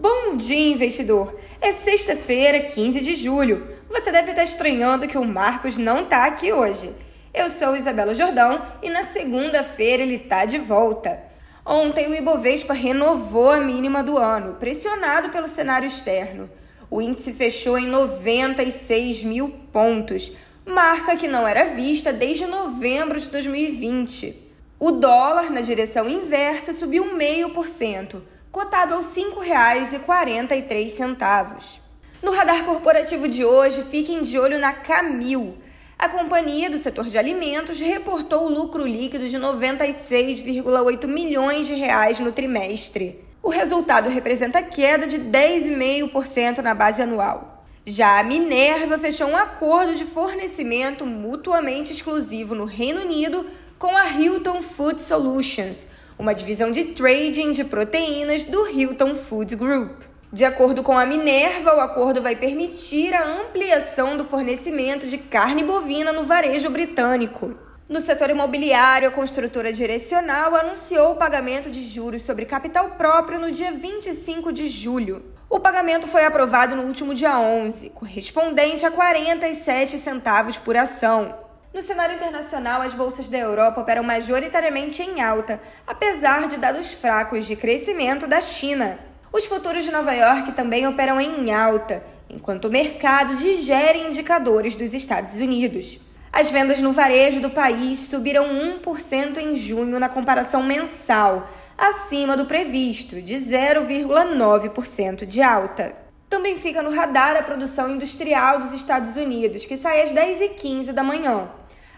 Bom dia, investidor! É sexta-feira, 15 de julho. Você deve estar estranhando que o Marcos não está aqui hoje. Eu sou Isabela Jordão e na segunda-feira ele está de volta. Ontem o Ibovespa renovou a mínima do ano, pressionado pelo cenário externo. O índice fechou em 96 mil pontos, marca que não era vista desde novembro de 2020. O dólar, na direção inversa, subiu 0,5%, cotado aos R$ 5,43. No radar corporativo de hoje, fiquem de olho na Camil. A companhia do setor de alimentos reportou lucro líquido de 96,8 milhões de reais no trimestre. O resultado representa queda de 10,5% na base anual. Já a Minerva fechou um acordo de fornecimento mutuamente exclusivo no Reino Unido com a Hilton Food Solutions, uma divisão de trading de proteínas do Hilton Food Group. De acordo com a Minerva, o acordo vai permitir a ampliação do fornecimento de carne bovina no varejo britânico. No setor imobiliário, a construtora Direcional anunciou o pagamento de juros sobre capital próprio no dia 25 de julho. O pagamento foi aprovado no último dia 11, correspondente a 47 centavos por ação. No cenário internacional, as bolsas da Europa operam majoritariamente em alta, apesar de dados fracos de crescimento da China. Os futuros de Nova York também operam em alta, enquanto o mercado digere indicadores dos Estados Unidos. As vendas no varejo do país subiram 1% em junho na comparação mensal, acima do previsto, de 0,9% de alta. Também fica no radar a produção industrial dos Estados Unidos, que sai às 10h15 da manhã.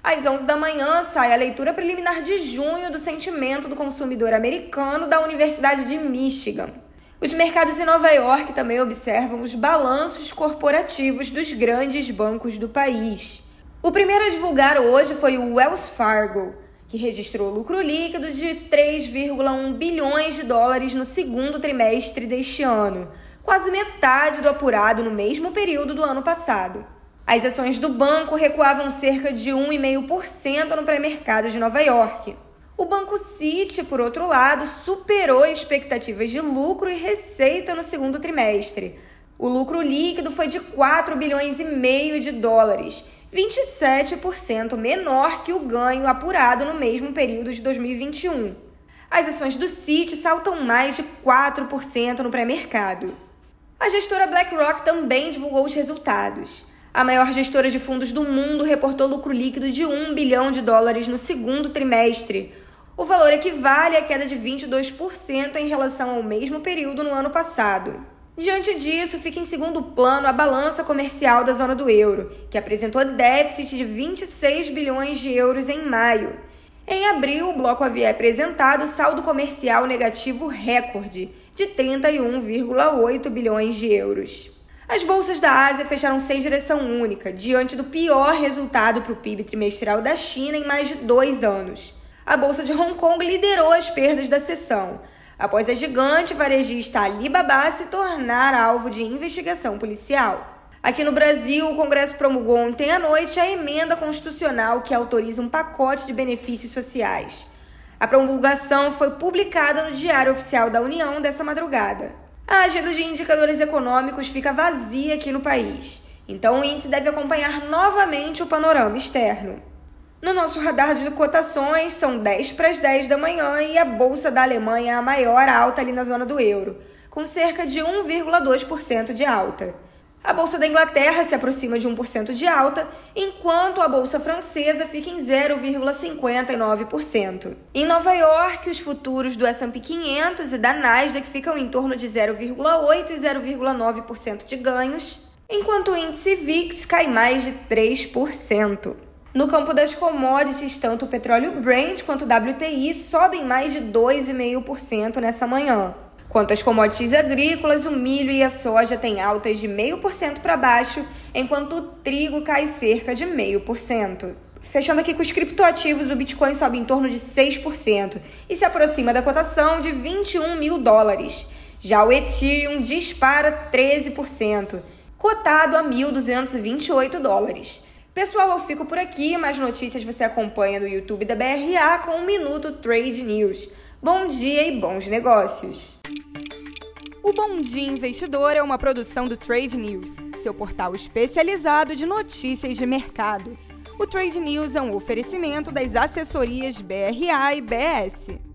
Às 11 da manhã sai a leitura preliminar de junho do sentimento do consumidor americano da Universidade de Michigan. Os mercados em Nova York também observam os balanços corporativos dos grandes bancos do país. O primeiro a divulgar hoje foi o Wells Fargo, que registrou lucro líquido de 3,1 bilhões de dólares no segundo trimestre deste ano, quase metade do apurado no mesmo período do ano passado. As ações do banco recuavam cerca de 1,5% no pré-mercado de Nova York. O Banco City, por outro lado, superou expectativas de lucro e receita no segundo trimestre. O lucro líquido foi de 4 bilhões e meio de dólares, 27% menor que o ganho apurado no mesmo período de 2021. As ações do City saltam mais de 4% no pré-mercado. A gestora BlackRock também divulgou os resultados. A maior gestora de fundos do mundo reportou lucro líquido de 1 bilhão de dólares no segundo trimestre. O valor equivale à queda de 22% em relação ao mesmo período no ano passado. Diante disso, fica em segundo plano a balança comercial da zona do euro, que apresentou déficit de 26 bilhões de euros em maio. Em abril, o bloco havia apresentado saldo comercial negativo recorde de 31,8 bilhões de euros. As bolsas da Ásia fecharam sem direção única, diante do pior resultado para o PIB trimestral da China em mais de dois anos. A bolsa de Hong Kong liderou as perdas da sessão, após a gigante varejista Alibaba se tornar alvo de investigação policial. Aqui no Brasil, o Congresso promulgou ontem à noite a emenda constitucional que autoriza um pacote de benefícios sociais. A promulgação foi publicada no Diário Oficial da União dessa madrugada a agenda de indicadores econômicos fica vazia aqui no país. Então o índice deve acompanhar novamente o panorama externo. No nosso radar de cotações, são 10 para as 10 da manhã e a Bolsa da Alemanha é a maior alta ali na zona do euro, com cerca de 1,2% de alta. A bolsa da Inglaterra se aproxima de 1% de alta, enquanto a bolsa francesa fica em 0,59%. Em Nova York, os futuros do S&P 500 e da Nasdaq ficam em torno de 0,8 e 0,9% de ganhos, enquanto o índice VIX cai mais de 3%. No campo das commodities, tanto o petróleo Brent quanto o WTI sobem mais de 2,5% nessa manhã. Quanto às commodities agrícolas, o milho e a soja têm altas de 0,5% para baixo, enquanto o trigo cai cerca de 0,5%. Fechando aqui com os criptoativos, o Bitcoin sobe em torno de 6% e se aproxima da cotação de 21 mil dólares. Já o Ethereum dispara 13%, cotado a 1.228 dólares. Pessoal, eu fico por aqui. Mais notícias você acompanha no YouTube da BRA com o Minuto Trade News. Bom dia e bons negócios! O Bom Dia Investidor é uma produção do Trade News, seu portal especializado de notícias de mercado. O Trade News é um oferecimento das assessorias BRA e BS.